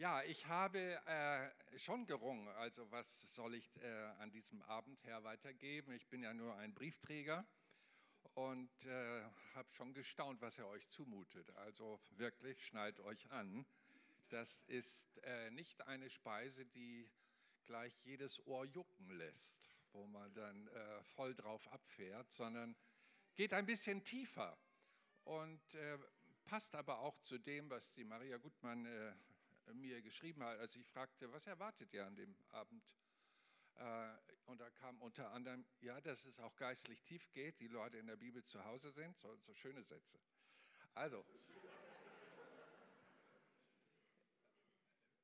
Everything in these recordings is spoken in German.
Ja, ich habe äh, schon gerungen. Also was soll ich äh, an diesem Abend her weitergeben? Ich bin ja nur ein Briefträger und äh, habe schon gestaunt, was er euch zumutet. Also wirklich, schnallt euch an. Das ist äh, nicht eine Speise, die gleich jedes Ohr jucken lässt, wo man dann äh, voll drauf abfährt, sondern geht ein bisschen tiefer und äh, passt aber auch zu dem, was die Maria Gutmann mir geschrieben hat, als ich fragte, was erwartet ihr an dem Abend? Äh, und da kam unter anderem, ja, dass es auch geistlich tief geht, die Leute in der Bibel zu Hause sind, so, so schöne Sätze. Also,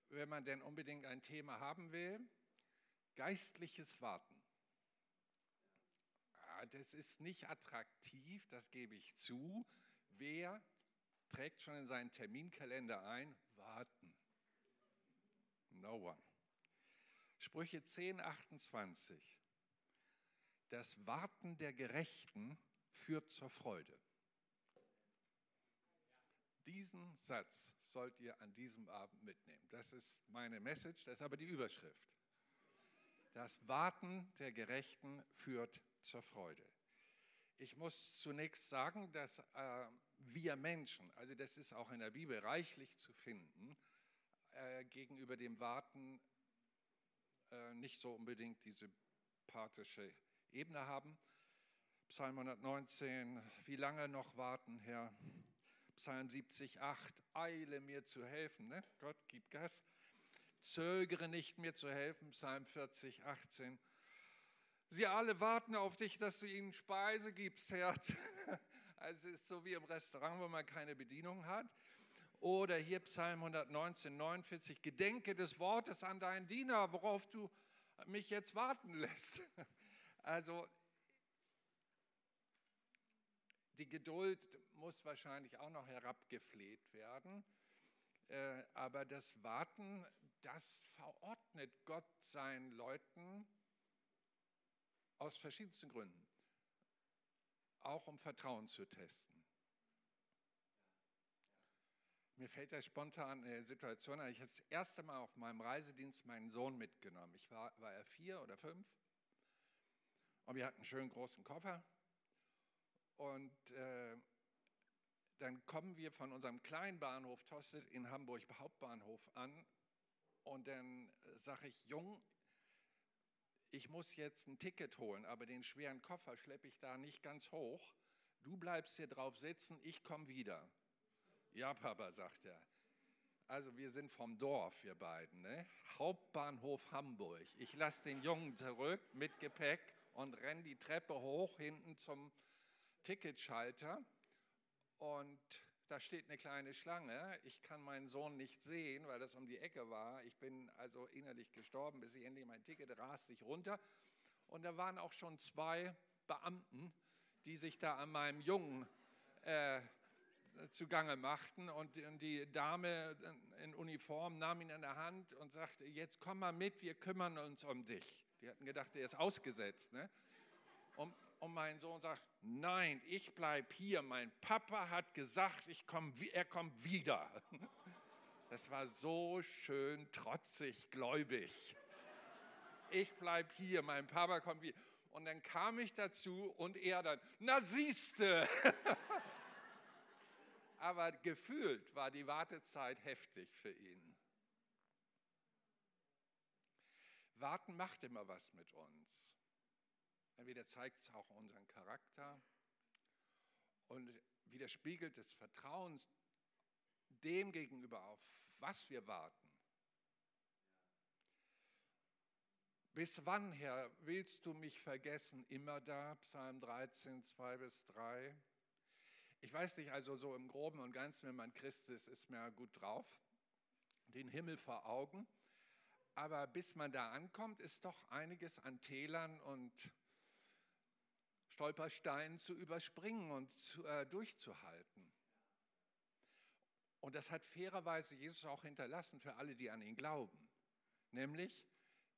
wenn man denn unbedingt ein Thema haben will, geistliches Warten. Das ist nicht attraktiv, das gebe ich zu. Wer trägt schon in seinen Terminkalender ein? No one. Sprüche 10, 28. Das Warten der Gerechten führt zur Freude. Diesen Satz sollt ihr an diesem Abend mitnehmen. Das ist meine Message, das ist aber die Überschrift. Das Warten der Gerechten führt zur Freude. Ich muss zunächst sagen, dass äh, wir Menschen, also das ist auch in der Bibel reichlich zu finden, gegenüber dem Warten äh, nicht so unbedingt diese pathische Ebene haben. Psalm 119, wie lange noch warten, Herr? Psalm 70, 8, eile mir zu helfen. Ne? Gott, gib Gas. Zögere nicht, mir zu helfen. Psalm 40, 18. Sie alle warten auf dich, dass du ihnen Speise gibst, Herr. Also es ist so wie im Restaurant, wo man keine Bedienung hat. Oder hier Psalm 119, 49, Gedenke des Wortes an deinen Diener, worauf du mich jetzt warten lässt. Also die Geduld muss wahrscheinlich auch noch herabgefleht werden. Äh, aber das Warten, das verordnet Gott seinen Leuten aus verschiedensten Gründen, auch um Vertrauen zu testen. Mir fällt da spontan eine Situation ein. Ich habe das erste Mal auf meinem Reisedienst meinen Sohn mitgenommen. Ich war, war er vier oder fünf. Und wir hatten einen schönen großen Koffer. Und äh, dann kommen wir von unserem kleinen Bahnhof Tosted in Hamburg Hauptbahnhof an. Und dann sage ich, Jung, ich muss jetzt ein Ticket holen, aber den schweren Koffer schleppe ich da nicht ganz hoch. Du bleibst hier drauf sitzen, ich komme wieder. Ja, Papa, sagt er. Also wir sind vom Dorf, wir beiden. Ne? Hauptbahnhof Hamburg. Ich lasse den Jungen zurück mit Gepäck und renne die Treppe hoch hinten zum Ticketschalter. Und da steht eine kleine Schlange. Ich kann meinen Sohn nicht sehen, weil das um die Ecke war. Ich bin also innerlich gestorben, bis ich endlich mein Ticket raste ich runter. Und da waren auch schon zwei Beamten, die sich da an meinem Jungen äh, zugange machten. Und die Dame in Uniform nahm ihn in der Hand und sagte, jetzt komm mal mit, wir kümmern uns um dich. Die hatten gedacht, er ist ausgesetzt. Ne? Und, und mein Sohn sagt, nein, ich bleibe hier. Mein Papa hat gesagt, ich komm, er kommt wieder. Das war so schön trotzig, gläubig. Ich bleibe hier, mein Papa kommt wieder. Und dann kam ich dazu und er dann, na siehste. aber gefühlt war die Wartezeit heftig für ihn. Warten macht immer was mit uns. Entweder zeigt es auch unseren Charakter und widerspiegelt das Vertrauen dem gegenüber, auf was wir warten. Bis wann, Herr, willst du mich vergessen? Immer da, Psalm 13, 2 bis 3. Ich weiß nicht, also so im Groben und Ganzen, wenn man Christ ist, ist man gut drauf, den Himmel vor Augen. Aber bis man da ankommt, ist doch einiges an Tälern und Stolpersteinen zu überspringen und zu, äh, durchzuhalten. Und das hat fairerweise Jesus auch hinterlassen für alle, die an ihn glauben. Nämlich,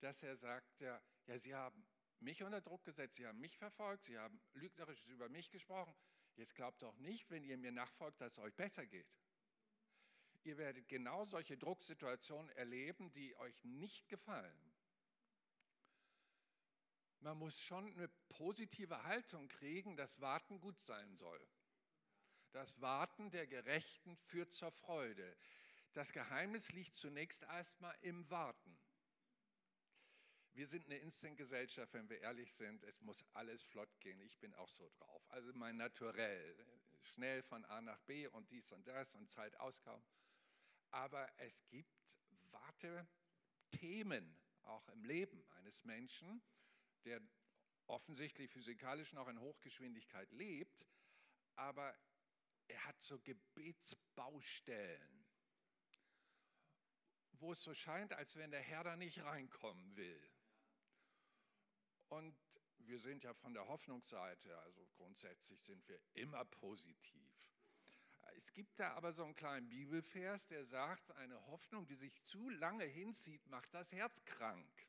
dass er sagt, ja, ja, Sie haben mich unter Druck gesetzt, Sie haben mich verfolgt, Sie haben lügnerisch über mich gesprochen, Jetzt glaubt doch nicht, wenn ihr mir nachfolgt, dass es euch besser geht. Ihr werdet genau solche Drucksituationen erleben, die euch nicht gefallen. Man muss schon eine positive Haltung kriegen, dass Warten gut sein soll. Das Warten der Gerechten führt zur Freude. Das Geheimnis liegt zunächst erstmal im Warten. Wir sind eine Instant-Gesellschaft, wenn wir ehrlich sind. Es muss alles flott gehen. Ich bin auch so drauf. Also mein Naturell. Schnell von A nach B und dies und das und Zeit auskaum. Aber es gibt Wartethemen auch im Leben eines Menschen, der offensichtlich physikalisch noch in Hochgeschwindigkeit lebt, aber er hat so Gebetsbaustellen, wo es so scheint, als wenn der Herr da nicht reinkommen will. Und wir sind ja von der Hoffnungsseite, also grundsätzlich sind wir immer positiv. Es gibt da aber so einen kleinen Bibelvers, der sagt, eine Hoffnung, die sich zu lange hinzieht, macht das Herz krank.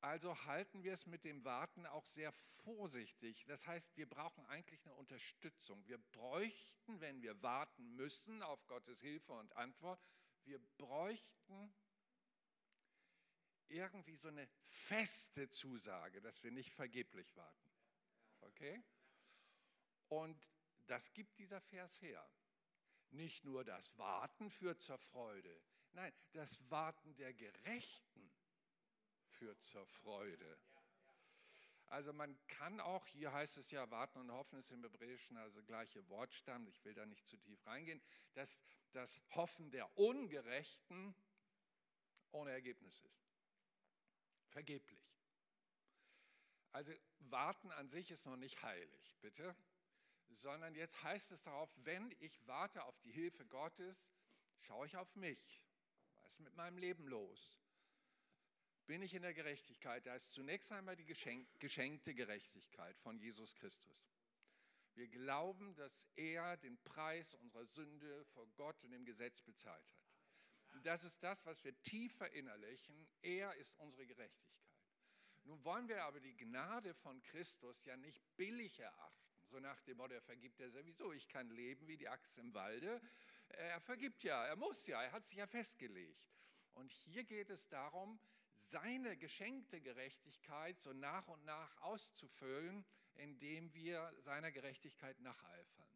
Also halten wir es mit dem Warten auch sehr vorsichtig. Das heißt, wir brauchen eigentlich eine Unterstützung. Wir bräuchten, wenn wir warten müssen auf Gottes Hilfe und Antwort, wir bräuchten irgendwie so eine feste Zusage, dass wir nicht vergeblich warten. Okay? Und das gibt dieser Vers her. Nicht nur das Warten führt zur Freude, nein, das Warten der Gerechten führt zur Freude. Also man kann auch, hier heißt es ja, warten und hoffen ist im Hebräischen also gleiche Wortstamm, ich will da nicht zu tief reingehen, dass das Hoffen der Ungerechten ohne Ergebnis ist. Vergeblich. Also warten an sich ist noch nicht heilig, bitte, sondern jetzt heißt es darauf, wenn ich warte auf die Hilfe Gottes, schaue ich auf mich. Was ist mit meinem Leben los? bin ich in der Gerechtigkeit. Da ist zunächst einmal die geschenkte Gerechtigkeit von Jesus Christus. Wir glauben, dass er den Preis unserer Sünde vor Gott und dem Gesetz bezahlt hat. Das ist das, was wir tief verinnerlichen. Er ist unsere Gerechtigkeit. Nun wollen wir aber die Gnade von Christus ja nicht billig erachten. So nach dem Motto, er vergibt ja sowieso. Ich kann leben wie die Axt im Walde. Er vergibt ja, er muss ja, er hat sich ja festgelegt. Und hier geht es darum, seine geschenkte Gerechtigkeit so nach und nach auszufüllen, indem wir seiner Gerechtigkeit nacheifern.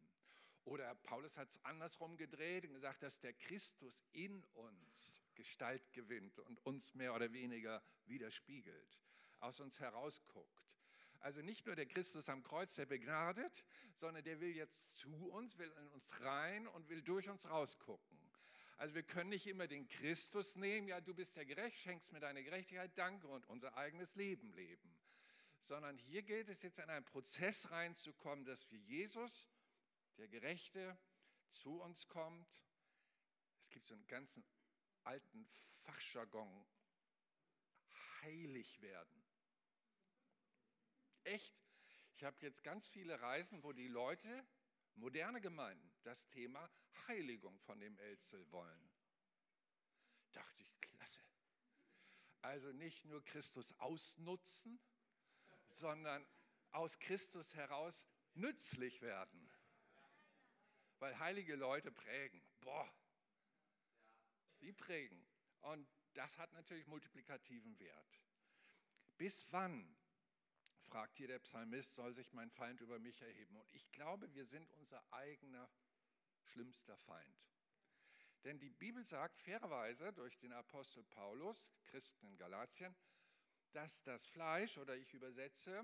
Oder Paulus hat es andersrum gedreht und gesagt, dass der Christus in uns Gestalt gewinnt und uns mehr oder weniger widerspiegelt, aus uns herausguckt. Also nicht nur der Christus am Kreuz, der begnadet, sondern der will jetzt zu uns, will in uns rein und will durch uns rausgucken. Also wir können nicht immer den Christus nehmen, ja, du bist ja gerecht, schenkst mir deine Gerechtigkeit, danke und unser eigenes Leben leben. Sondern hier gilt es jetzt in einen Prozess reinzukommen, dass wir Jesus, der Gerechte, zu uns kommt. Es gibt so einen ganzen alten Fachjargon, heilig werden. Echt? Ich habe jetzt ganz viele Reisen, wo die Leute moderne Gemeinden das Thema Heiligung von dem Elzel wollen. Dachte ich, klasse. Also nicht nur Christus ausnutzen, sondern aus Christus heraus nützlich werden. Weil heilige Leute prägen. Boah, die prägen. Und das hat natürlich multiplikativen Wert. Bis wann fragt hier der Psalmist, soll sich mein Feind über mich erheben? Und ich glaube, wir sind unser eigener schlimmster Feind. Denn die Bibel sagt fairerweise durch den Apostel Paulus, Christen in Galatien, dass das Fleisch, oder ich übersetze,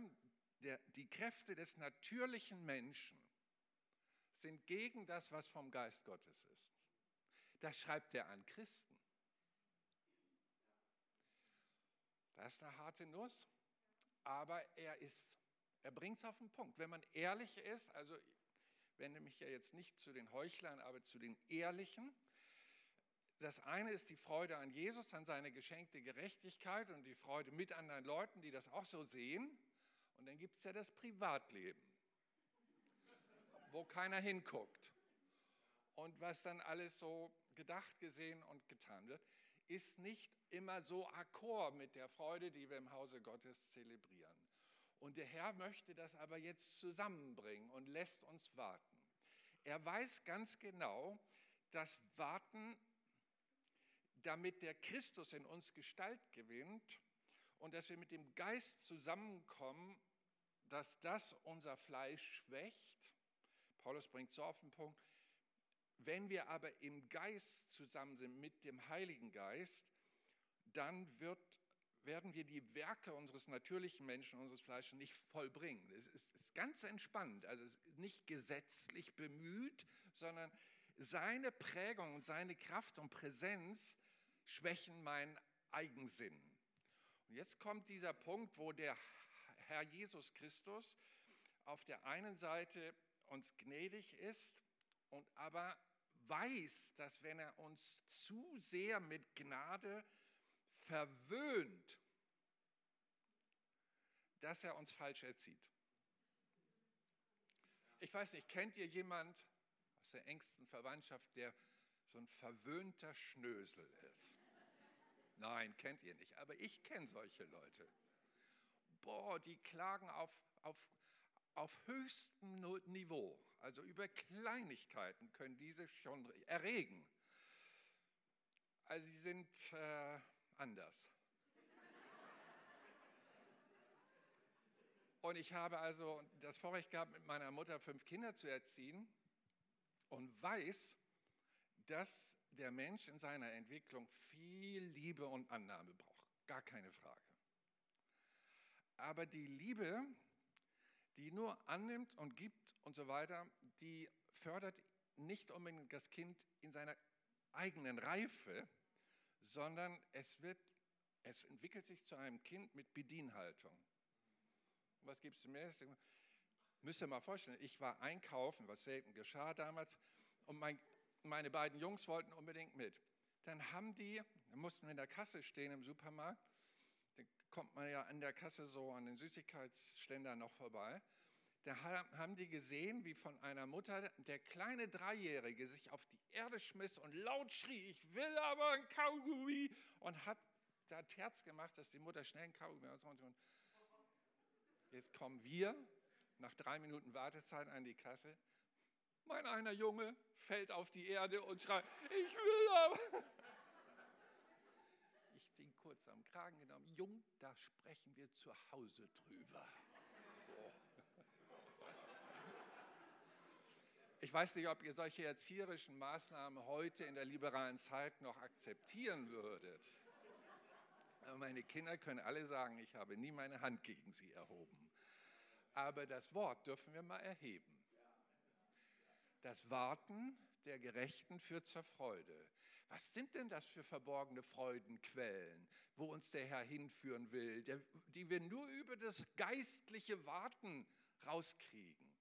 der, die Kräfte des natürlichen Menschen sind gegen das, was vom Geist Gottes ist. Das schreibt er an Christen. Das ist eine harte Nuss aber er er bringt es auf den Punkt. Wenn man ehrlich ist, also ich wende mich ja jetzt nicht zu den Heuchlern, aber zu den Ehrlichen. Das eine ist die Freude an Jesus, an seine geschenkte Gerechtigkeit und die Freude mit anderen Leuten, die das auch so sehen. Und dann gibt es ja das Privatleben, wo keiner hinguckt. Und was dann alles so gedacht, gesehen und getan wird ist nicht immer so akkord mit der Freude, die wir im Hause Gottes zelebrieren. Und der Herr möchte das aber jetzt zusammenbringen und lässt uns warten. Er weiß ganz genau, das Warten, damit der Christus in uns Gestalt gewinnt und dass wir mit dem Geist zusammenkommen, dass das unser Fleisch schwächt. Paulus bringt so auf den Punkt, wenn wir aber im Geist zusammen sind mit dem Heiligen Geist, dann wird, werden wir die Werke unseres natürlichen Menschen, unseres Fleisches nicht vollbringen. Es ist, ist ganz entspannt, also nicht gesetzlich bemüht, sondern seine Prägung und seine Kraft und Präsenz schwächen meinen Eigensinn. Und jetzt kommt dieser Punkt, wo der Herr Jesus Christus auf der einen Seite uns gnädig ist und aber weiß, dass wenn er uns zu sehr mit Gnade verwöhnt, dass er uns falsch erzieht. Ich weiß nicht, kennt ihr jemand aus der engsten Verwandtschaft, der so ein verwöhnter Schnösel ist? Nein, kennt ihr nicht, aber ich kenne solche Leute. Boah, die klagen auf, auf, auf höchstem Niveau, also über Kleinigkeiten können diese schon erregen. Also sie sind äh, anders. Und ich habe also das Vorrecht gehabt, mit meiner Mutter fünf Kinder zu erziehen und weiß, dass der Mensch in seiner Entwicklung viel Liebe und Annahme braucht. Gar keine Frage. Aber die Liebe, die nur annimmt und gibt und so weiter, die fördert nicht unbedingt das Kind in seiner eigenen Reife, sondern es, wird, es entwickelt sich zu einem Kind mit Bedienhaltung. Was gibst du mir? Müsst ihr mal vorstellen, ich war einkaufen, was selten geschah damals, und mein, meine beiden Jungs wollten unbedingt mit. Dann haben die, mussten wir in der Kasse stehen im Supermarkt, da kommt man ja an der Kasse so an den Süßigkeitsständern noch vorbei. Da haben die gesehen, wie von einer Mutter der kleine Dreijährige sich auf die Erde schmiss und laut schrie, ich will aber ein Kaugummi und hat da Terz gemacht, dass die Mutter schnell ein Kaugummi und Jetzt kommen wir nach drei Minuten Wartezeit an die Kasse mein einer Junge fällt auf die Erde und schreit, ich will aber. Ich bin kurz am Kragen genommen. Jung, da sprechen wir zu Hause drüber. Oh. Ich weiß nicht, ob ihr solche erzieherischen Maßnahmen heute in der liberalen Zeit noch akzeptieren würdet. Aber meine Kinder können alle sagen, ich habe nie meine Hand gegen sie erhoben. Aber das Wort dürfen wir mal erheben. Das Warten der Gerechten führt zur Freude. Was sind denn das für verborgene Freudenquellen, wo uns der Herr hinführen will, die wir nur über das geistliche Warten rauskriegen?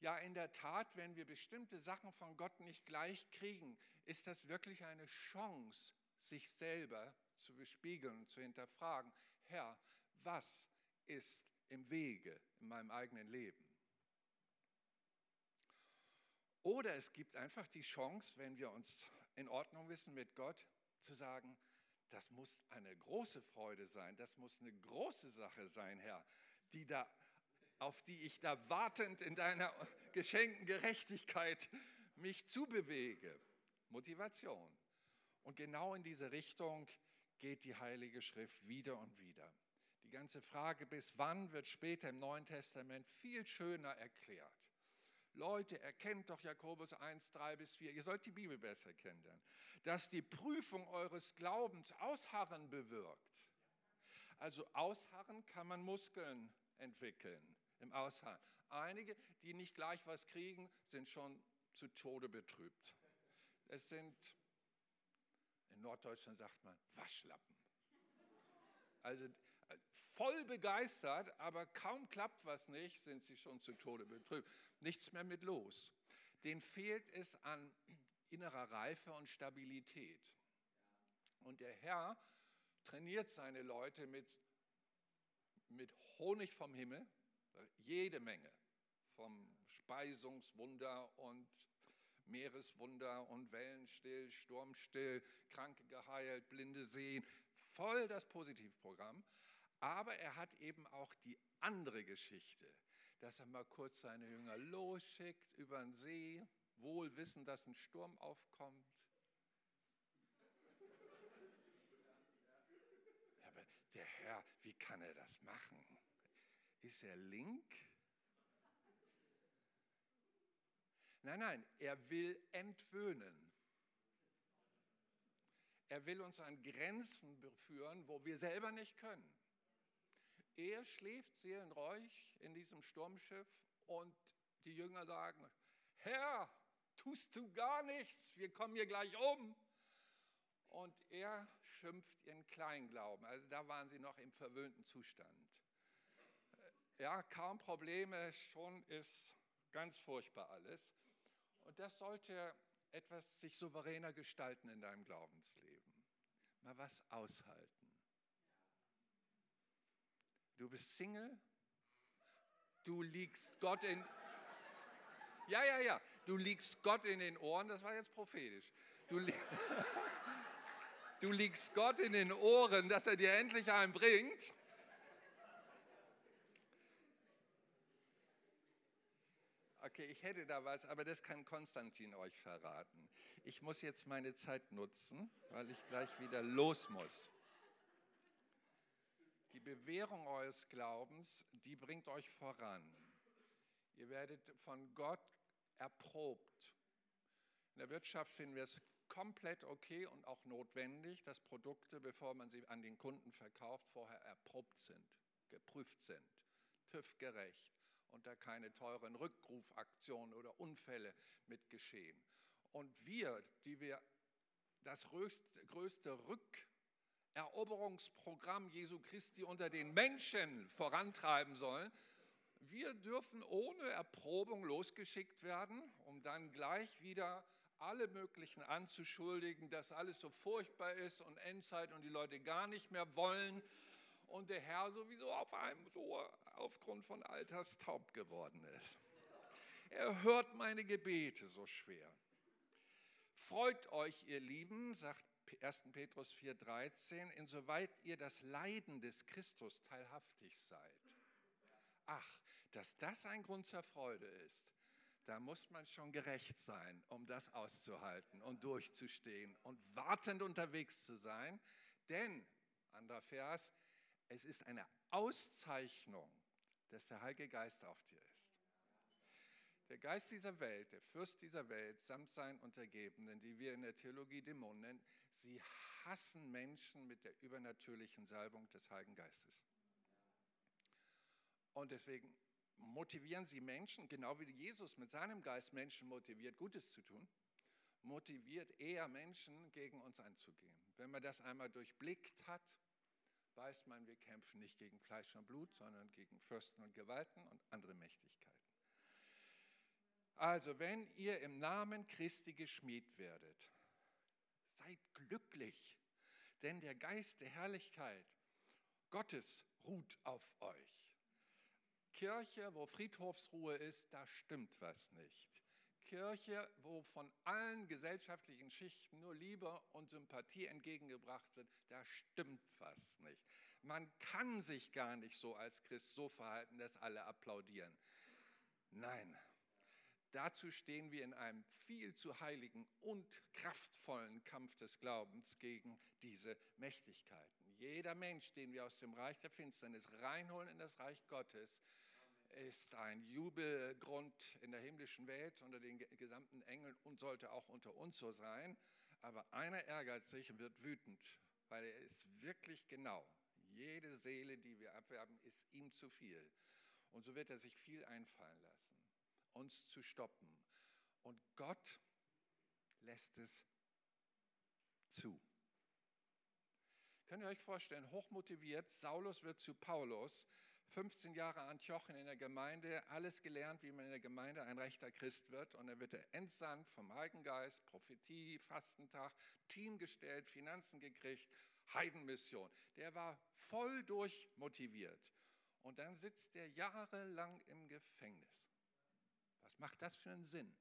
Ja, in der Tat, wenn wir bestimmte Sachen von Gott nicht gleich kriegen, ist das wirklich eine Chance, sich selber zu bespiegeln und zu hinterfragen, Herr, was ist im Wege in meinem eigenen Leben? Oder es gibt einfach die Chance, wenn wir uns in Ordnung wissen mit Gott, zu sagen, das muss eine große Freude sein, das muss eine große Sache sein, Herr, die da, auf die ich da wartend in deiner geschenkten Gerechtigkeit mich zubewege. Motivation. Und genau in diese Richtung geht die Heilige Schrift wieder und wieder. Die ganze Frage, bis wann, wird später im Neuen Testament viel schöner erklärt. Leute, erkennt doch Jakobus 1, 3 bis 4. Ihr sollt die Bibel besser kennen, dass die Prüfung eures Glaubens Ausharren bewirkt. Also Ausharren kann man Muskeln entwickeln im Ausharren. Einige, die nicht gleich was kriegen, sind schon zu Tode betrübt. Es sind, in Norddeutschland sagt man, Waschlappen. Also voll begeistert, aber kaum klappt was nicht, sind sie schon zu Tode betrübt. Nichts mehr mit los. Den fehlt es an innerer Reife und Stabilität. Und der Herr trainiert seine Leute mit, mit Honig vom Himmel, jede Menge, vom Speisungswunder und Meereswunder und Wellenstill, Sturmstill, Kranke geheilt, Blinde sehen, voll das Positivprogramm. Aber er hat eben auch die andere Geschichte, dass er mal kurz seine Jünger losschickt über den See, wohl wissend, dass ein Sturm aufkommt. Aber der Herr, wie kann er das machen? Ist er link? Nein, nein, er will entwöhnen. Er will uns an Grenzen führen, wo wir selber nicht können. Er schläft seelenruhig in diesem Sturmschiff und die Jünger sagen, Herr, tust du gar nichts, wir kommen hier gleich um. Und er schimpft ihren Kleinglauben. Also da waren sie noch im verwöhnten Zustand. Ja, kaum Probleme, schon ist ganz furchtbar alles. Und das sollte etwas sich souveräner gestalten in deinem Glaubensleben. Mal was aushalten. Du bist Single, du liegst Gott in... Ja, ja, ja, du liegst Gott in den Ohren, das war jetzt prophetisch. Du, li du liegst Gott in den Ohren, dass er dir endlich einen bringt. Okay, ich hätte da was, aber das kann Konstantin euch verraten. Ich muss jetzt meine Zeit nutzen, weil ich gleich wieder los muss. Die Bewährung eures Glaubens, die bringt euch voran. Ihr werdet von Gott erprobt. In der Wirtschaft finden wir es komplett okay und auch notwendig, dass Produkte, bevor man sie an den Kunden verkauft, vorher erprobt sind, geprüft sind, TÜV-gerecht und da keine teuren Rückrufaktionen oder Unfälle mit geschehen. Und wir, die wir das größte Rückeroberungsprogramm Jesu Christi unter den Menschen vorantreiben sollen, wir dürfen ohne Erprobung losgeschickt werden, um dann gleich wieder alle möglichen anzuschuldigen, dass alles so furchtbar ist und Endzeit und die Leute gar nicht mehr wollen und der Herr sowieso auf einem Ohr aufgrund von Alters taub geworden ist. Er hört meine Gebete so schwer. Freut euch, ihr Lieben, sagt 1. Petrus 4,13, insoweit ihr das Leiden des Christus teilhaftig seid. Ach, dass das ein Grund zur Freude ist, da muss man schon gerecht sein, um das auszuhalten und durchzustehen und wartend unterwegs zu sein. Denn, anderer Vers, es ist eine Auszeichnung, dass der Heilige Geist auf dir. Der Geist dieser Welt, der Fürst dieser Welt, samt seinen Untergebenen, die wir in der Theologie Dämonen nennen, sie hassen Menschen mit der übernatürlichen Salbung des Heiligen Geistes. Und deswegen motivieren sie Menschen, genau wie Jesus mit seinem Geist Menschen motiviert, Gutes zu tun, motiviert er Menschen, gegen uns anzugehen. Wenn man das einmal durchblickt hat, weiß man, wir kämpfen nicht gegen Fleisch und Blut, sondern gegen Fürsten und Gewalten und andere Mächtigkeiten. Also, wenn ihr im Namen Christi geschmied werdet, seid glücklich, denn der Geist der Herrlichkeit Gottes ruht auf euch. Kirche, wo Friedhofsruhe ist, da stimmt was nicht. Kirche, wo von allen gesellschaftlichen Schichten nur Liebe und Sympathie entgegengebracht wird, da stimmt was nicht. Man kann sich gar nicht so als Christ so verhalten, dass alle applaudieren. Nein, dazu stehen wir in einem viel zu heiligen und kraftvollen Kampf des Glaubens gegen diese Mächtigkeiten. Jeder Mensch, den wir aus dem Reich der Finsternis reinholen in das Reich Gottes, ist ein Jubelgrund in der himmlischen Welt unter den gesamten Engeln und sollte auch unter uns so sein. Aber einer ärgert sich und wird wütend, weil er ist wirklich genau. Jede Seele, die wir abwerben, ist ihm zu viel. Und so wird er sich viel einfallen lassen, uns zu stoppen. Und Gott lässt es zu. Könnt ihr euch vorstellen, hochmotiviert, Saulus wird zu Paulus, 15 Jahre Antiochen in der Gemeinde, alles gelernt, wie man in der Gemeinde ein rechter Christ wird. Und dann wird er entsandt vom Heiligen Geist, Prophetie, Fastentag, Team gestellt, Finanzen gekriegt, Heidenmission. Der war voll durchmotiviert. Und dann sitzt er jahrelang im Gefängnis. Was macht das für einen Sinn?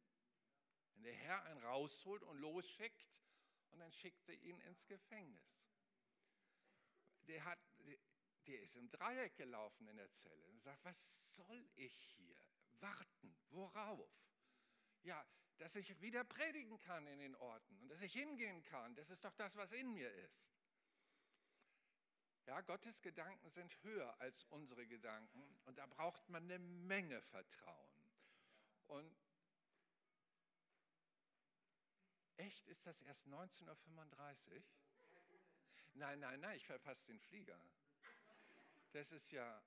Wenn der Herr einen rausholt und losschickt und dann schickt er ihn ins Gefängnis. Der hat, der ist im Dreieck gelaufen in der Zelle und sagt, was soll ich hier? Warten, worauf? Ja, dass ich wieder predigen kann in den Orten und dass ich hingehen kann. Das ist doch das, was in mir ist. Ja, Gottes Gedanken sind höher als unsere Gedanken und da braucht man eine Menge Vertrauen. Und echt ist das erst 19.35 Uhr? Nein, nein, nein, ich verpasse den Flieger. Das ist ja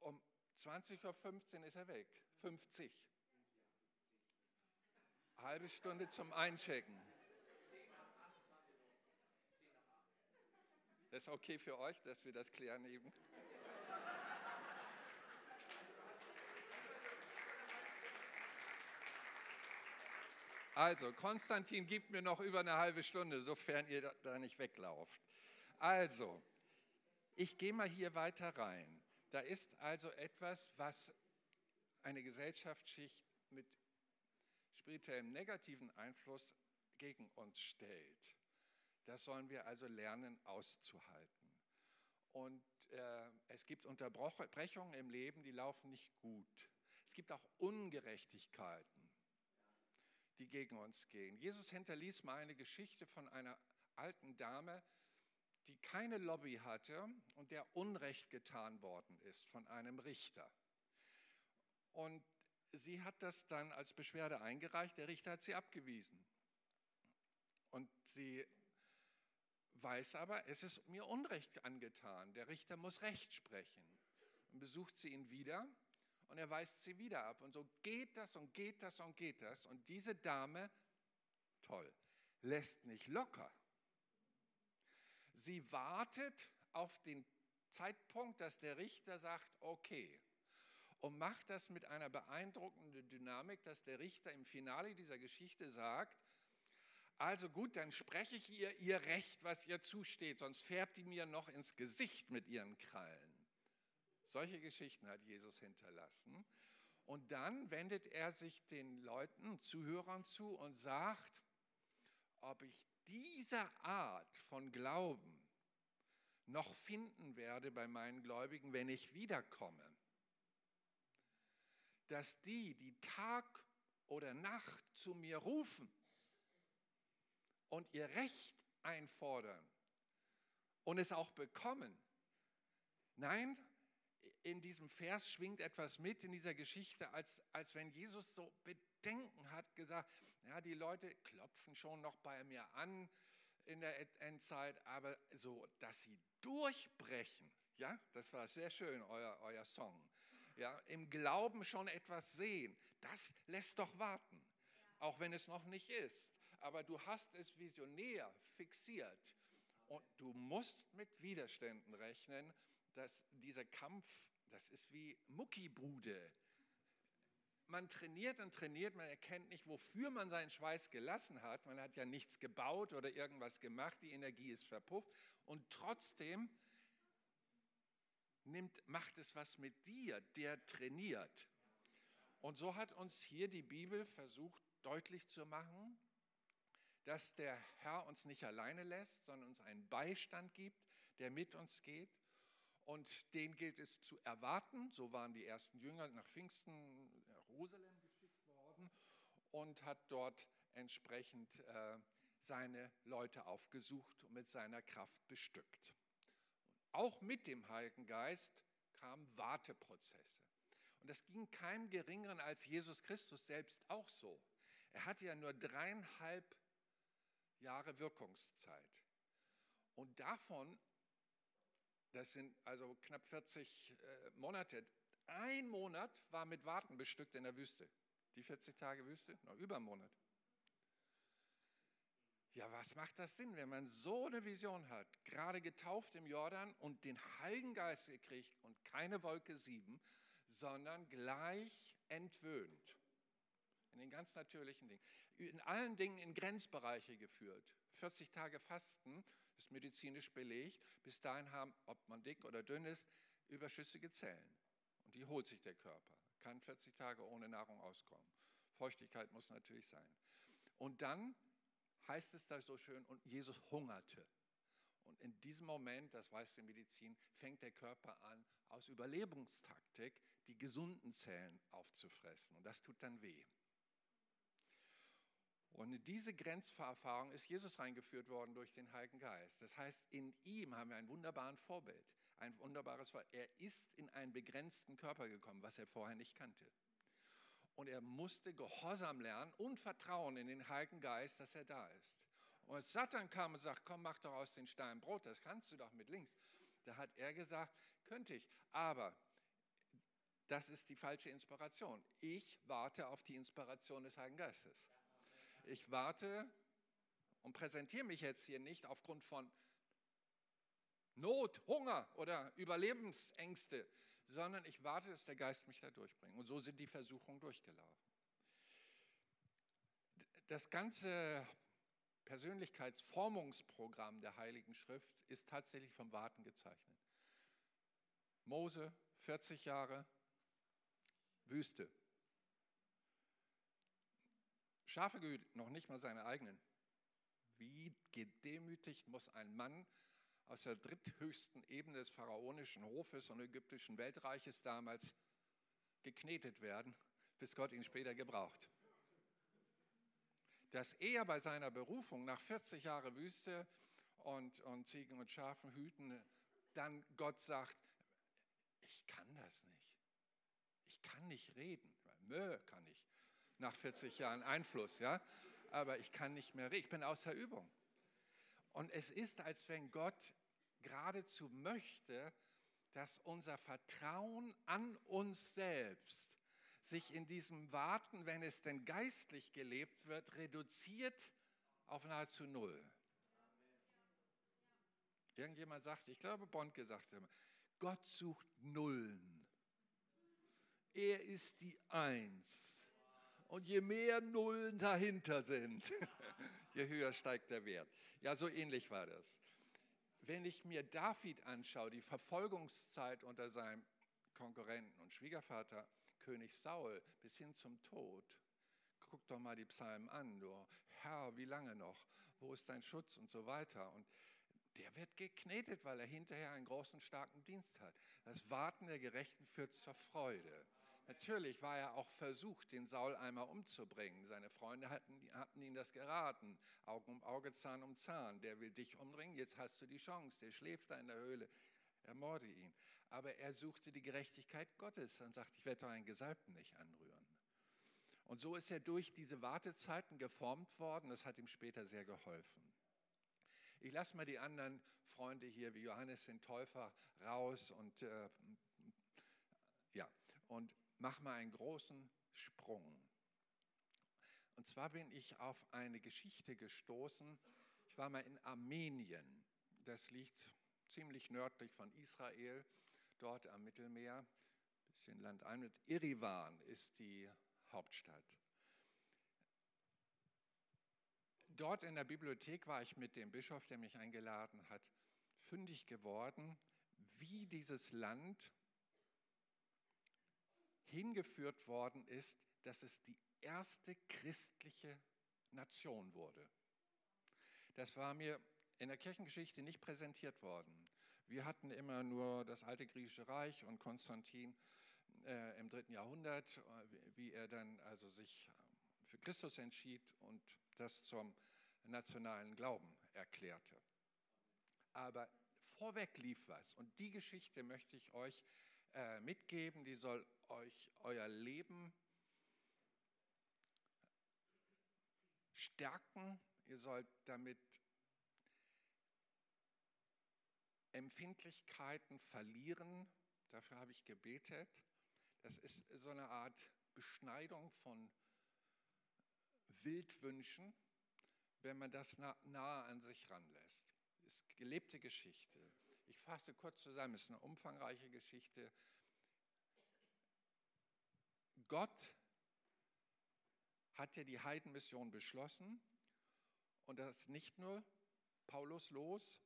um 20.15 Uhr ist er weg. 50. Halbe Stunde zum Einchecken. Das ist okay für euch, dass wir das klären eben. Also, Konstantin gibt mir noch über eine halbe Stunde, sofern ihr da nicht weglauft. Also, ich gehe mal hier weiter rein. Da ist also etwas, was eine Gesellschaftsschicht mit spirituellem negativen Einfluss gegen uns stellt. Das sollen wir also lernen auszuhalten. Und äh, es gibt Unterbrechungen im Leben, die laufen nicht gut. Es gibt auch Ungerechtigkeiten, die gegen uns gehen. Jesus hinterließ mal eine Geschichte von einer alten Dame, die keine Lobby hatte und der Unrecht getan worden ist von einem Richter. Und sie hat das dann als Beschwerde eingereicht, der Richter hat sie abgewiesen. Und sie weiß aber, es ist mir Unrecht angetan. Der Richter muss Recht sprechen. Und besucht sie ihn wieder und er weist sie wieder ab. Und so geht das und geht das und geht das. Und diese Dame, toll, lässt nicht locker. Sie wartet auf den Zeitpunkt, dass der Richter sagt, okay. Und macht das mit einer beeindruckenden Dynamik, dass der Richter im Finale dieser Geschichte sagt, also gut, dann spreche ich ihr ihr Recht, was ihr zusteht, sonst fährt die mir noch ins Gesicht mit ihren Krallen. Solche Geschichten hat Jesus hinterlassen. Und dann wendet er sich den Leuten, Zuhörern zu und sagt, ob ich diese Art von Glauben noch finden werde bei meinen Gläubigen, wenn ich wiederkomme. Dass die, die Tag oder Nacht zu mir rufen, und ihr Recht einfordern und es auch bekommen. Nein, in diesem Vers schwingt etwas mit in dieser Geschichte, als, als wenn Jesus so Bedenken hat, gesagt, ja, die Leute klopfen schon noch bei mir an in der Endzeit, aber so, dass sie durchbrechen, ja, das war sehr schön, euer, euer Song, ja, im Glauben schon etwas sehen, das lässt doch warten, auch wenn es noch nicht ist aber du hast es visionär fixiert. Und du musst mit Widerständen rechnen, dass dieser Kampf, das ist wie Muckibude. Man trainiert und trainiert, man erkennt nicht, wofür man seinen Schweiß gelassen hat. Man hat ja nichts gebaut oder irgendwas gemacht, die Energie ist verpufft. Und trotzdem nimmt, macht es was mit dir, der trainiert. Und so hat uns hier die Bibel versucht deutlich zu machen, dass der Herr uns nicht alleine lässt, sondern uns einen Beistand gibt, der mit uns geht. Und den gilt es zu erwarten. So waren die ersten Jünger nach Pfingsten Jerusalem geschickt worden und hat dort entsprechend äh, seine Leute aufgesucht und mit seiner Kraft bestückt. Auch mit dem Heiligen Geist kamen Warteprozesse. Und das ging keinem Geringeren als Jesus Christus selbst auch so. Er hatte ja nur dreieinhalb Jahre Wirkungszeit. Und davon, das sind also knapp 40 äh, Monate, ein Monat war mit Warten bestückt in der Wüste. Die 40 Tage Wüste, noch über einen Monat. Ja, was macht das Sinn, wenn man so eine Vision hat, gerade getauft im Jordan und den Heiligen Geist gekriegt und keine Wolke sieben, sondern gleich entwöhnt? In den ganz natürlichen Dingen in allen Dingen in Grenzbereiche geführt. 40 Tage Fasten ist medizinisch belegt. Bis dahin haben, ob man dick oder dünn ist, überschüssige Zellen. Und die holt sich der Körper. Kann 40 Tage ohne Nahrung auskommen. Feuchtigkeit muss natürlich sein. Und dann heißt es da so schön, und Jesus hungerte. Und in diesem Moment, das weiß die Medizin, fängt der Körper an, aus Überlebenstaktik die gesunden Zellen aufzufressen. Und das tut dann weh. Und in diese Grenzerfahrung ist Jesus reingeführt worden durch den Heiligen Geist. Das heißt, in ihm haben wir ein wunderbares Vorbild, ein wunderbares Vorbild. Er ist in einen begrenzten Körper gekommen, was er vorher nicht kannte. Und er musste Gehorsam lernen und Vertrauen in den Heiligen Geist, dass er da ist. Und als Satan kam und sagt, komm, mach doch aus den Steinen Brot, das kannst du doch mit links. Da hat er gesagt, könnte ich, aber das ist die falsche Inspiration. Ich warte auf die Inspiration des Heiligen Geistes. Ich warte und präsentiere mich jetzt hier nicht aufgrund von Not, Hunger oder Überlebensängste, sondern ich warte, dass der Geist mich da durchbringt. Und so sind die Versuchungen durchgelaufen. Das ganze Persönlichkeitsformungsprogramm der Heiligen Schrift ist tatsächlich vom Warten gezeichnet. Mose, 40 Jahre, Wüste. Schafe gehütet, noch nicht mal seine eigenen. Wie gedemütigt muss ein Mann aus der dritthöchsten Ebene des pharaonischen Hofes und ägyptischen Weltreiches damals geknetet werden, bis Gott ihn später gebraucht. Dass er bei seiner Berufung nach 40 Jahren Wüste und, und Ziegen und Schafen hüten, dann Gott sagt, ich kann das nicht. Ich kann nicht reden. Mö kann ich nach 40 Jahren Einfluss, ja, aber ich kann nicht mehr reden. Ich bin außer Übung. Und es ist, als wenn Gott geradezu möchte, dass unser Vertrauen an uns selbst sich in diesem Warten, wenn es denn geistlich gelebt wird, reduziert auf nahezu null. Irgendjemand sagte, ich glaube, Bond gesagt hat, Gott sucht Nullen. Er ist die Eins. Und je mehr Nullen dahinter sind, je höher steigt der Wert. Ja, so ähnlich war das. Wenn ich mir David anschaue, die Verfolgungszeit unter seinem Konkurrenten und Schwiegervater, König Saul, bis hin zum Tod, guck doch mal die Psalmen an, du Herr, wie lange noch? Wo ist dein Schutz und so weiter? Und der wird geknetet, weil er hinterher einen großen, starken Dienst hat. Das Warten der Gerechten führt zur Freude. Natürlich war er auch versucht, den Saul einmal umzubringen. Seine Freunde hatten, hatten ihm das geraten. Augen um Auge, Zahn um Zahn. Der will dich umbringen, jetzt hast du die Chance. Der schläft da in der Höhle. Ermorde ihn. Aber er suchte die Gerechtigkeit Gottes und sagte, ich werde doch einen Gesalbten nicht anrühren. Und so ist er durch diese Wartezeiten geformt worden. Das hat ihm später sehr geholfen. Ich lasse mal die anderen Freunde hier, wie Johannes den Täufer, raus und äh, ja, und mach mal einen großen Sprung. Und zwar bin ich auf eine Geschichte gestoßen. Ich war mal in Armenien. Das liegt ziemlich nördlich von Israel, dort am Mittelmeer, ein bisschen landeinwärts. mit. Irivan ist die Hauptstadt. Dort in der Bibliothek war ich mit dem Bischof, der mich eingeladen hat, fündig geworden, wie dieses Land hingeführt worden ist, dass es die erste christliche Nation wurde. Das war mir in der Kirchengeschichte nicht präsentiert worden. Wir hatten immer nur das alte griechische Reich und Konstantin äh, im dritten Jahrhundert, äh, wie er dann also sich für Christus entschied und das zum nationalen Glauben erklärte. Aber vorweg lief was und die Geschichte möchte ich euch äh, mitgeben, die soll euch euer Leben stärken. Ihr sollt damit Empfindlichkeiten verlieren. Dafür habe ich gebetet. Das ist so eine Art Beschneidung von Wildwünschen, wenn man das nahe an sich ranlässt. Das ist gelebte Geschichte. Fasse kurz zusammen, es ist eine umfangreiche Geschichte. Gott hat ja die Heidenmission beschlossen und das nicht nur Paulus los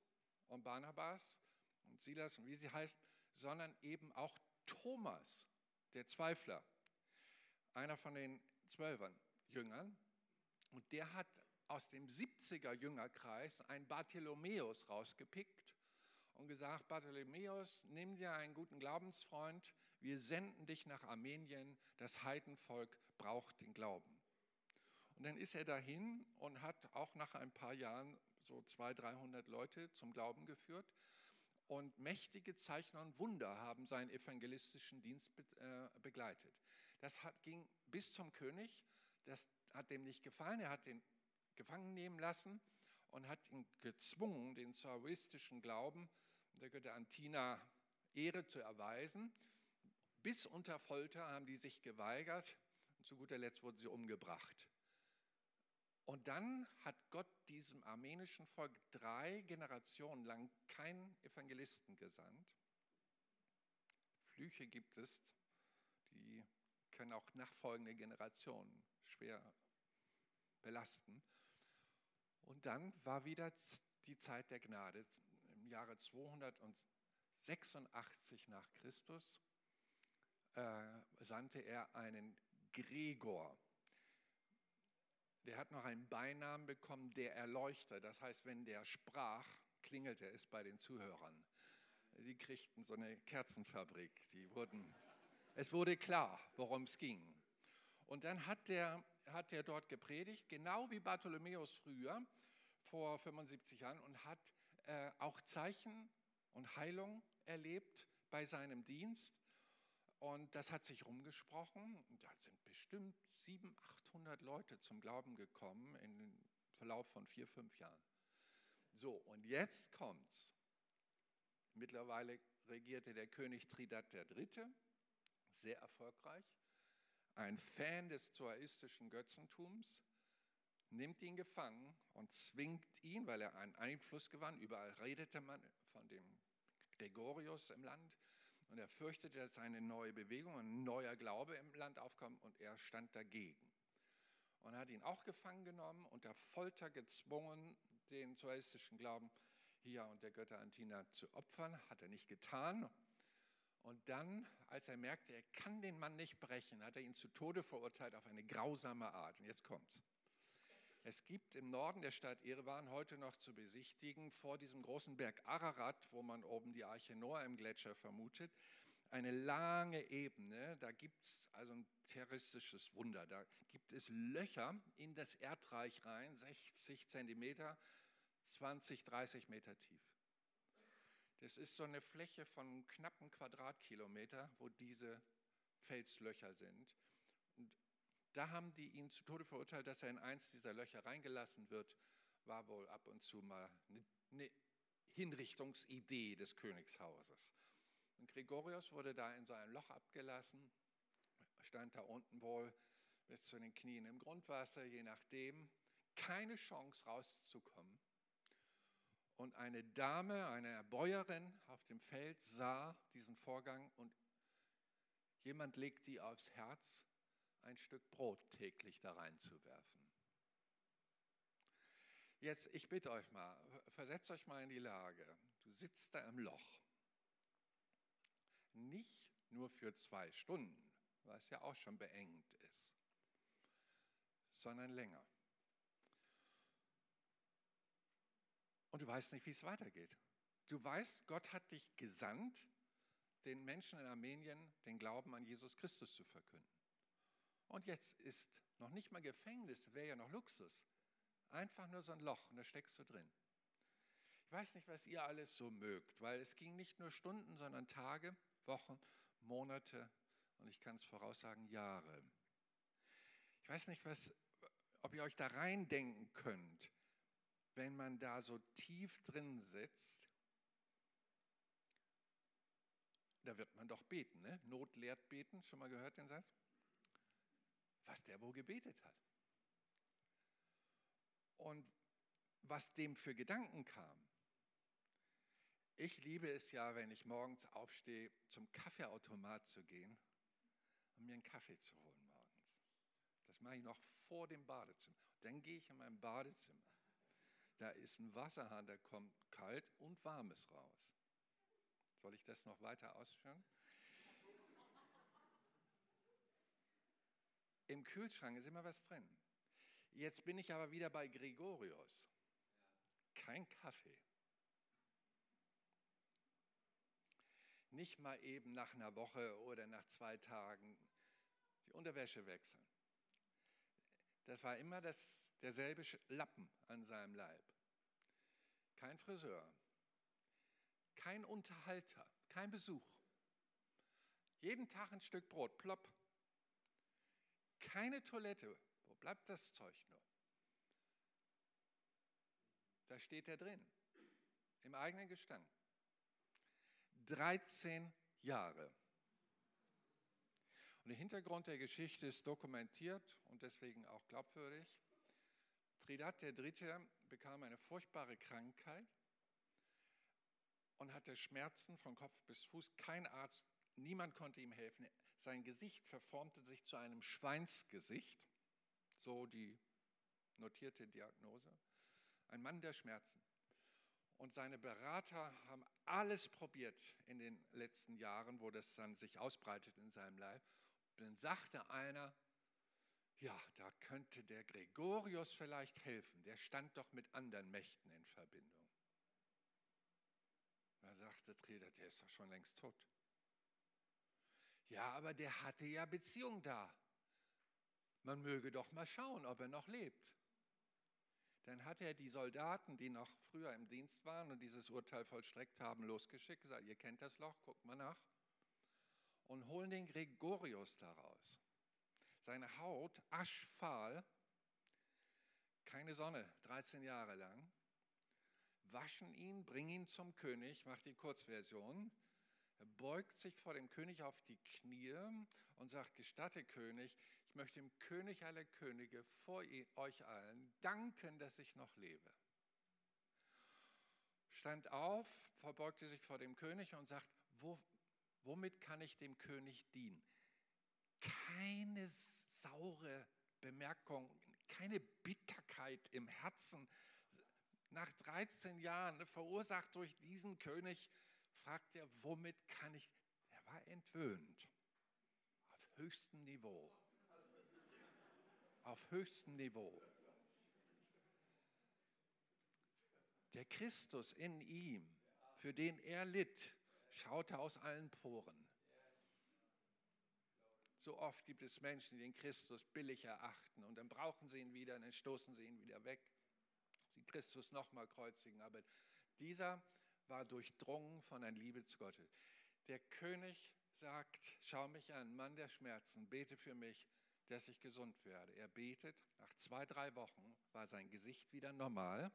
und Barnabas und Silas und wie sie heißt, sondern eben auch Thomas, der Zweifler, einer von den Zwölfern Jüngern. Und der hat aus dem 70er Jüngerkreis einen Bartholomäus rausgepickt und gesagt, Bartholomäus, nimm dir einen guten Glaubensfreund, wir senden dich nach Armenien, das Heidenvolk braucht den Glauben. Und dann ist er dahin und hat auch nach ein paar Jahren so 200, 300 Leute zum Glauben geführt. Und mächtige Zeichen und Wunder haben seinen evangelistischen Dienst äh, begleitet. Das hat, ging bis zum König. Das hat dem nicht gefallen. Er hat den gefangen nehmen lassen und hat ihn gezwungen, den zoroastrischen Glauben der Götter Antina Ehre zu erweisen. Bis unter Folter haben die sich geweigert und zu guter Letzt wurden sie umgebracht. Und dann hat Gott diesem armenischen Volk drei Generationen lang keinen Evangelisten gesandt. Flüche gibt es, die können auch nachfolgende Generationen schwer belasten. Und dann war wieder die Zeit der Gnade. Jahre 286 nach Christus äh, sandte er einen Gregor der hat noch einen Beinamen bekommen, der Erleuchter. Das heißt, wenn der sprach, klingelte es bei den Zuhörern. Die kriegten so eine Kerzenfabrik. Die wurden, es wurde klar, worum es ging. Und dann hat der, hat der dort gepredigt, genau wie Bartholomäus früher, vor 75 Jahren, und hat äh, auch Zeichen und Heilung erlebt bei seinem Dienst. Und das hat sich rumgesprochen. Da sind bestimmt 700, 800 Leute zum Glauben gekommen im Verlauf von vier, fünf Jahren. So, und jetzt kommt's. Mittlerweile regierte der König Tridat III., sehr erfolgreich, ein Fan des zoaistischen Götzentums, nimmt ihn gefangen und zwingt ihn, weil er einen Einfluss gewann, überall redete man von dem Gregorius im Land, und er fürchtete, dass eine neue Bewegung, ein neuer Glaube im Land aufkommt und er stand dagegen. Und hat ihn auch gefangen genommen, unter Folter gezwungen, den zoistischen Glauben hier und der Götter Antina zu opfern. Hat er nicht getan. Und dann, als er merkte, er kann den Mann nicht brechen, hat er ihn zu Tode verurteilt auf eine grausame Art. Und jetzt kommt's. Es gibt im Norden der Stadt Erevan heute noch zu besichtigen, vor diesem großen Berg Ararat, wo man oben die Arche Noah im Gletscher vermutet, eine lange Ebene. Da gibt es also ein terroristisches Wunder. Da gibt es Löcher in das Erdreich rein, 60 Zentimeter, 20, 30 Meter tief. Das ist so eine Fläche von knappen Quadratkilometer, wo diese Felslöcher sind. Da haben die ihn zu Tode verurteilt, dass er in eins dieser Löcher reingelassen wird. War wohl ab und zu mal eine, eine Hinrichtungsidee des Königshauses. Und Gregorius wurde da in so ein Loch abgelassen, stand da unten wohl bis zu den Knien im Grundwasser, je nachdem. Keine Chance rauszukommen. Und eine Dame, eine Bäuerin auf dem Feld sah diesen Vorgang und jemand legt die aufs Herz ein Stück Brot täglich da reinzuwerfen. Jetzt, ich bitte euch mal, versetzt euch mal in die Lage. Du sitzt da im Loch. Nicht nur für zwei Stunden, was ja auch schon beengt ist, sondern länger. Und du weißt nicht, wie es weitergeht. Du weißt, Gott hat dich gesandt, den Menschen in Armenien den Glauben an Jesus Christus zu verkünden. Und jetzt ist noch nicht mal Gefängnis, wäre ja noch Luxus. Einfach nur so ein Loch und da steckst du drin. Ich weiß nicht, was ihr alles so mögt, weil es ging nicht nur Stunden, sondern Tage, Wochen, Monate und ich kann es voraussagen, Jahre. Ich weiß nicht, was, ob ihr euch da reindenken könnt, wenn man da so tief drin sitzt. Da wird man doch beten, ne? Not lehrt beten, schon mal gehört den Satz? Was der wohl gebetet hat. Und was dem für Gedanken kam. Ich liebe es ja, wenn ich morgens aufstehe, zum Kaffeeautomat zu gehen und mir einen Kaffee zu holen morgens. Das mache ich noch vor dem Badezimmer. Dann gehe ich in mein Badezimmer. Da ist ein Wasserhahn, der kommt kalt und warmes raus. Soll ich das noch weiter ausführen? Im Kühlschrank ist immer was drin. Jetzt bin ich aber wieder bei Gregorius. Kein Kaffee. nicht mal eben nach einer Woche oder nach zwei Tagen die Unterwäsche wechseln. Das war immer das, derselbe Lappen an seinem Leib. Kein Friseur, kein Unterhalter, kein Besuch. Jeden Tag ein Stück Brot, plopp. Keine Toilette. Wo bleibt das Zeug nur? Da steht er drin, im eigenen Gestank. 13 Jahre. Und der Hintergrund der Geschichte ist dokumentiert und deswegen auch glaubwürdig. Tridat III. bekam eine furchtbare Krankheit und hatte Schmerzen von Kopf bis Fuß. Kein Arzt, niemand konnte ihm helfen. Sein Gesicht verformte sich zu einem Schweinsgesicht, so die notierte Diagnose. Ein Mann der Schmerzen. Und seine Berater haben alles probiert in den letzten Jahren, wo das dann sich ausbreitet in seinem Leib. Und dann sagte einer, ja, da könnte der Gregorius vielleicht helfen. Der stand doch mit anderen Mächten in Verbindung. Da sagte Treder, der ist doch schon längst tot. Ja, aber der hatte ja Beziehung da. Man möge doch mal schauen, ob er noch lebt. Dann hat er die Soldaten, die noch früher im Dienst waren und dieses Urteil vollstreckt haben, losgeschickt, gesagt, ihr kennt das Loch, guckt mal nach. Und holen den Gregorius daraus. Seine Haut aschfahl, keine Sonne, 13 Jahre lang. Waschen ihn, bringen ihn zum König, macht die Kurzversion. Beugt sich vor dem König auf die Knie und sagt, gestatte König, ich möchte dem König aller Könige vor euch allen danken, dass ich noch lebe. Stand auf, verbeugte sich vor dem König und sagt, Wo, womit kann ich dem König dienen? Keine saure Bemerkung, keine Bitterkeit im Herzen. Nach 13 Jahren, verursacht durch diesen König, fragt er, womit kann ich? Er war entwöhnt. Auf höchstem Niveau auf höchstem Niveau. Der Christus in ihm, für den er litt, schaute aus allen Poren. So oft gibt es Menschen, die den Christus billig erachten und dann brauchen sie ihn wieder und dann stoßen sie ihn wieder weg. Sie Christus nochmal kreuzigen. Aber dieser war durchdrungen von einer Liebe zu Gott. Der König sagt, schau mich an, Mann der Schmerzen, bete für mich dass ich gesund werde. Er betet, nach zwei, drei Wochen war sein Gesicht wieder normal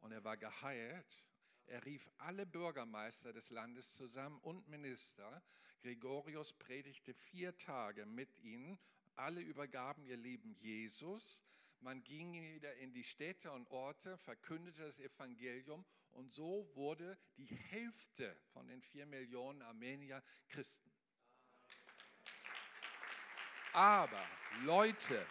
und er war geheilt. Er rief alle Bürgermeister des Landes zusammen und Minister. Gregorius predigte vier Tage mit ihnen. Alle übergaben ihr Leben Jesus. Man ging wieder in die Städte und Orte, verkündete das Evangelium und so wurde die Hälfte von den vier Millionen Armenier Christen. Aber Leute,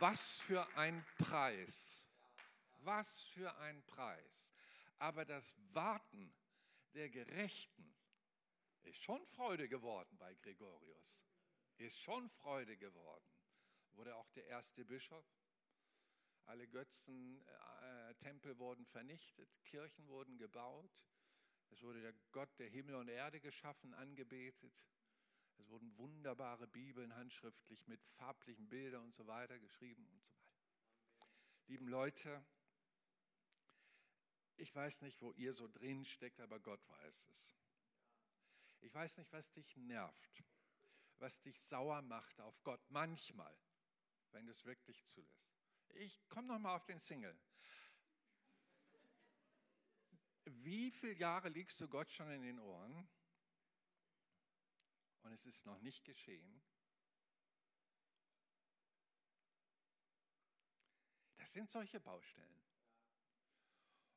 was für ein Preis. Was für ein Preis. Aber das Warten der Gerechten ist schon Freude geworden bei Gregorius. Ist schon Freude geworden. Wurde auch der erste Bischof. Alle Götzentempel äh, wurden vernichtet, Kirchen wurden gebaut. Es wurde der Gott der Himmel und Erde geschaffen, angebetet. Es wurden wunderbare Bibeln handschriftlich mit farblichen Bildern und so weiter geschrieben und so weiter. Lieben Leute, ich weiß nicht, wo ihr so drin steckt, aber Gott weiß es. Ich weiß nicht, was dich nervt, was dich sauer macht auf Gott manchmal, wenn du es wirklich zulässt. Ich komme nochmal auf den Single. Wie viele Jahre liegst du Gott schon in den Ohren? und es ist noch nicht geschehen. Das sind solche Baustellen.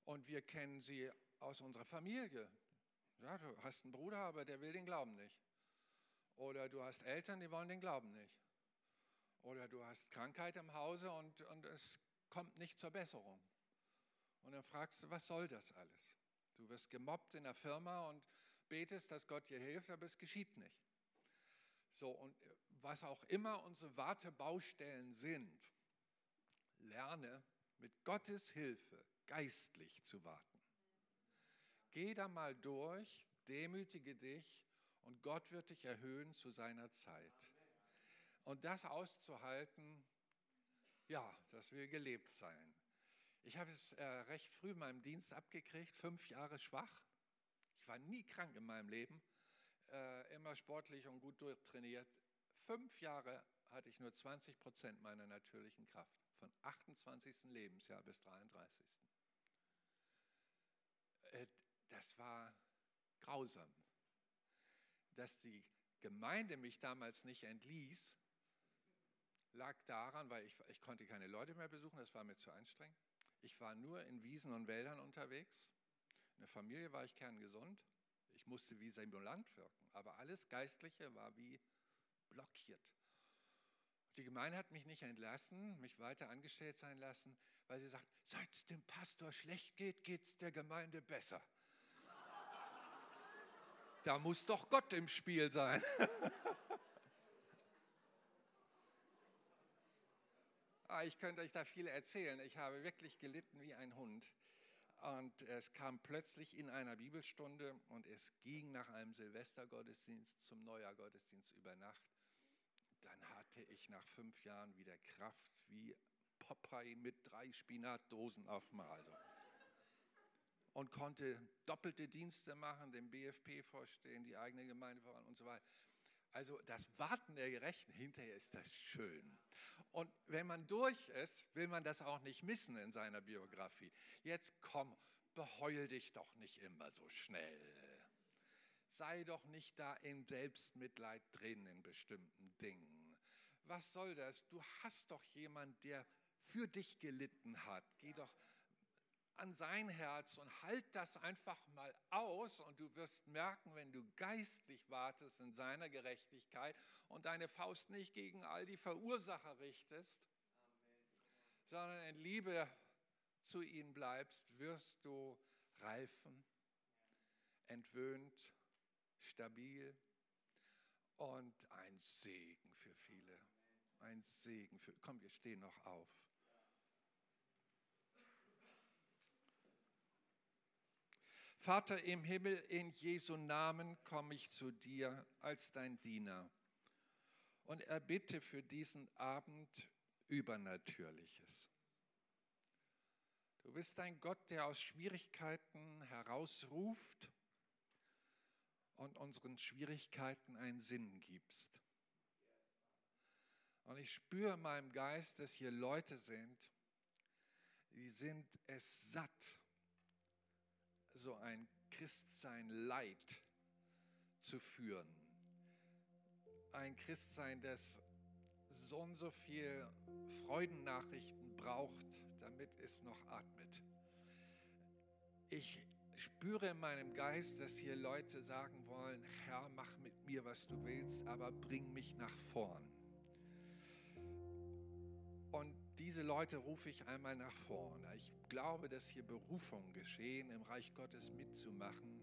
Und wir kennen sie aus unserer Familie. Ja, du hast einen Bruder, aber der will den Glauben nicht. Oder du hast Eltern, die wollen den Glauben nicht. Oder du hast Krankheit im Hause und, und es kommt nicht zur Besserung. Und dann fragst du, was soll das alles? Du wirst gemobbt in der Firma und betest, dass Gott dir hilft, aber es geschieht nicht. So, und was auch immer unsere Wartebaustellen sind, lerne mit Gottes Hilfe geistlich zu warten. Geh da mal durch, demütige dich und Gott wird dich erhöhen zu seiner Zeit. Und das auszuhalten, ja, das will gelebt sein. Ich habe es äh, recht früh in meinem Dienst abgekriegt, fünf Jahre schwach. Ich war nie krank in meinem Leben, äh, immer sportlich und gut durchtrainiert. Fünf Jahre hatte ich nur 20 Prozent meiner natürlichen Kraft, von 28. Lebensjahr bis 33. Äh, das war grausam. Dass die Gemeinde mich damals nicht entließ, lag daran, weil ich, ich konnte keine Leute mehr besuchen, das war mir zu anstrengend. Ich war nur in Wiesen und Wäldern unterwegs. In der Familie war ich kerngesund. Ich musste wie Simulant wirken, aber alles Geistliche war wie blockiert. Die Gemeinde hat mich nicht entlassen, mich weiter angestellt sein lassen, weil sie sagt, seit es dem Pastor schlecht geht, geht es der Gemeinde besser. da muss doch Gott im Spiel sein. Ah, ich könnte euch da viel erzählen. Ich habe wirklich gelitten wie ein Hund. Und es kam plötzlich in einer Bibelstunde und es ging nach einem Silvestergottesdienst zum Neujahrgottesdienst über Nacht. Dann hatte ich nach fünf Jahren wieder Kraft wie Popeye mit drei Spinatdosen auf dem also. Und konnte doppelte Dienste machen, dem BFP vorstehen, die eigene Gemeinde voran und so weiter. Also das Warten der Gerechten, hinterher ist das schön. Und wenn man durch ist, will man das auch nicht missen in seiner Biografie. Jetzt komm, beheul dich doch nicht immer so schnell. Sei doch nicht da in Selbstmitleid drin in bestimmten Dingen. Was soll das? Du hast doch jemanden, der für dich gelitten hat. Geh doch an sein Herz und halt das einfach mal aus und du wirst merken, wenn du geistlich wartest in seiner Gerechtigkeit und deine Faust nicht gegen all die Verursacher richtest, Amen. sondern in Liebe zu ihnen bleibst, wirst du reifen, entwöhnt, stabil und ein Segen für viele. Ein Segen für. Komm, wir stehen noch auf. Vater im Himmel, in Jesu Namen komme ich zu dir als dein Diener und erbitte für diesen Abend Übernatürliches. Du bist ein Gott, der aus Schwierigkeiten herausruft und unseren Schwierigkeiten einen Sinn gibst. Und ich spüre in meinem Geist, dass hier Leute sind, die sind es satt, so ein Christsein Leid zu führen. Ein Christsein, das so und so viel Freudennachrichten braucht, damit es noch atmet. Ich spüre in meinem Geist, dass hier Leute sagen wollen, Herr, mach mit mir, was du willst, aber bring mich nach vorn. Und diese Leute rufe ich einmal nach vorne. Ich glaube, dass hier Berufungen geschehen, im Reich Gottes mitzumachen,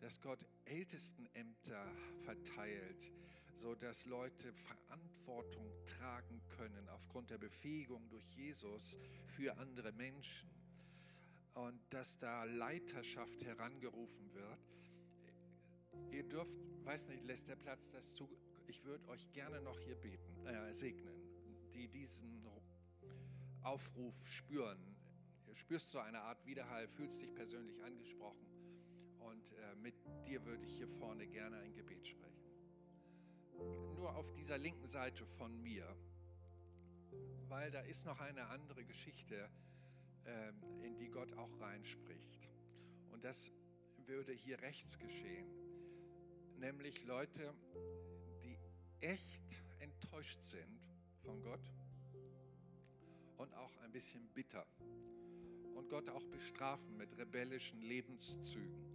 dass Gott Ältestenämter verteilt, sodass Leute Verantwortung tragen können aufgrund der Befähigung durch Jesus für andere Menschen und dass da Leiterschaft herangerufen wird. Ihr dürft, weiß nicht, lässt der Platz das zu, ich würde euch gerne noch hier beten, äh, segnen, die diesen Aufruf spüren. Spürst so eine Art Widerhall, fühlst dich persönlich angesprochen und äh, mit dir würde ich hier vorne gerne ein Gebet sprechen. Nur auf dieser linken Seite von mir, weil da ist noch eine andere Geschichte, äh, in die Gott auch reinspricht. Und das würde hier rechts geschehen, nämlich Leute, die echt enttäuscht sind von Gott und auch ein bisschen bitter und Gott auch bestrafen mit rebellischen Lebenszügen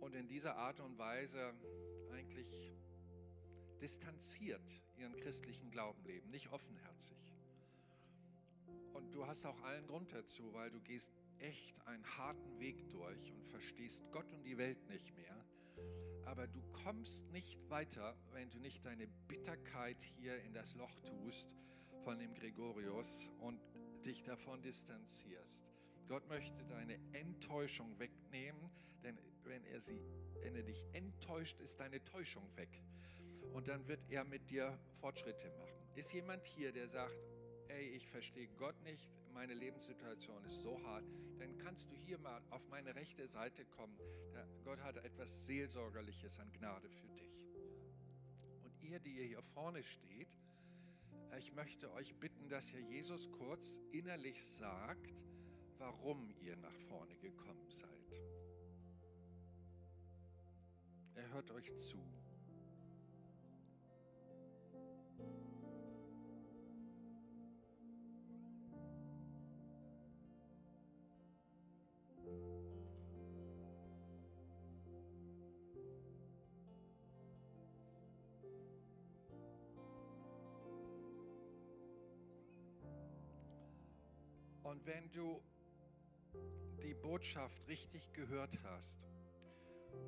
und in dieser Art und Weise eigentlich distanziert ihren christlichen Glauben leben, nicht offenherzig. Und du hast auch allen Grund dazu, weil du gehst echt einen harten Weg durch und verstehst Gott und die Welt nicht mehr. Aber du kommst nicht weiter, wenn du nicht deine Bitterkeit hier in das Loch tust von dem Gregorius und dich davon distanzierst. Gott möchte deine Enttäuschung wegnehmen, denn wenn er, sie, wenn er dich enttäuscht, ist deine Täuschung weg. Und dann wird er mit dir Fortschritte machen. Ist jemand hier, der sagt, ey, ich verstehe Gott nicht, meine Lebenssituation ist so hart, dann kannst du hier mal auf meine rechte Seite kommen. Gott hat etwas Seelsorgerliches an Gnade für dich. Und ihr, die ihr hier vorne steht, ich möchte euch bitten, dass ihr Jesus kurz innerlich sagt, warum ihr nach vorne gekommen seid. Er hört euch zu. Und wenn du die Botschaft richtig gehört hast,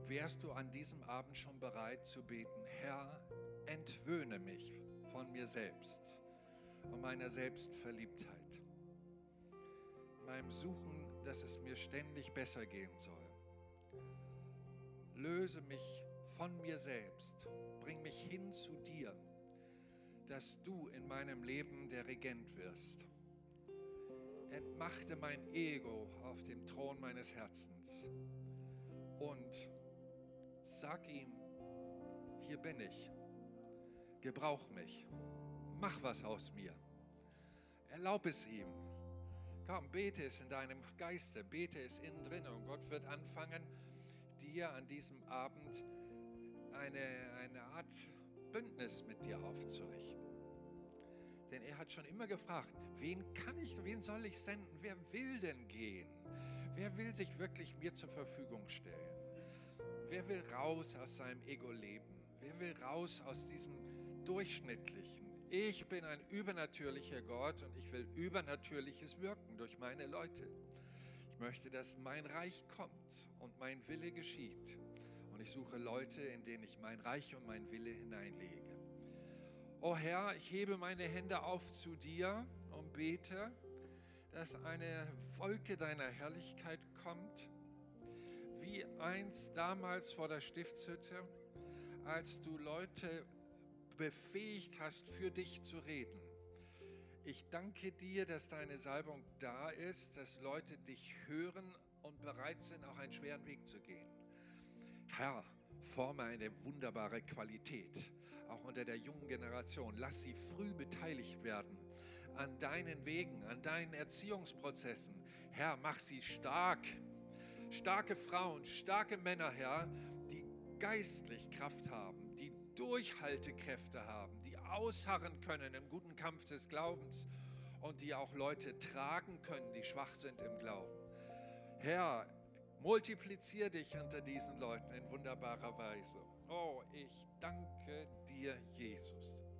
wärst du an diesem Abend schon bereit zu beten, Herr, entwöhne mich von mir selbst und meiner Selbstverliebtheit, meinem Suchen, dass es mir ständig besser gehen soll. Löse mich von mir selbst, bring mich hin zu dir, dass du in meinem Leben der Regent wirst entmachte mein Ego auf dem Thron meines Herzens und sag ihm, hier bin ich, gebrauch mich, mach was aus mir, erlaub es ihm. Komm, bete es in deinem Geiste, bete es innen drin und Gott wird anfangen, dir an diesem Abend eine, eine Art Bündnis mit dir aufzurichten. Denn er hat schon immer gefragt, wen kann ich, wen soll ich senden? Wer will denn gehen? Wer will sich wirklich mir zur Verfügung stellen? Wer will raus aus seinem Ego-Leben? Wer will raus aus diesem Durchschnittlichen? Ich bin ein übernatürlicher Gott und ich will übernatürliches wirken durch meine Leute. Ich möchte, dass mein Reich kommt und mein Wille geschieht. Und ich suche Leute, in denen ich mein Reich und mein Wille hineinlege. O oh Herr, ich hebe meine Hände auf zu dir und bete, dass eine Wolke deiner Herrlichkeit kommt, wie einst damals vor der Stiftshütte, als du Leute befähigt hast, für dich zu reden. Ich danke dir, dass deine Salbung da ist, dass Leute dich hören und bereit sind, auch einen schweren Weg zu gehen. Herr, forme eine wunderbare Qualität auch unter der jungen Generation. Lass sie früh beteiligt werden an deinen Wegen, an deinen Erziehungsprozessen. Herr, mach sie stark. Starke Frauen, starke Männer, Herr, die geistlich Kraft haben, die Durchhaltekräfte haben, die ausharren können im guten Kampf des Glaubens und die auch Leute tragen können, die schwach sind im Glauben. Herr, multiplizier dich unter diesen Leuten in wunderbarer Weise. Oh, ich danke dir, Jesus.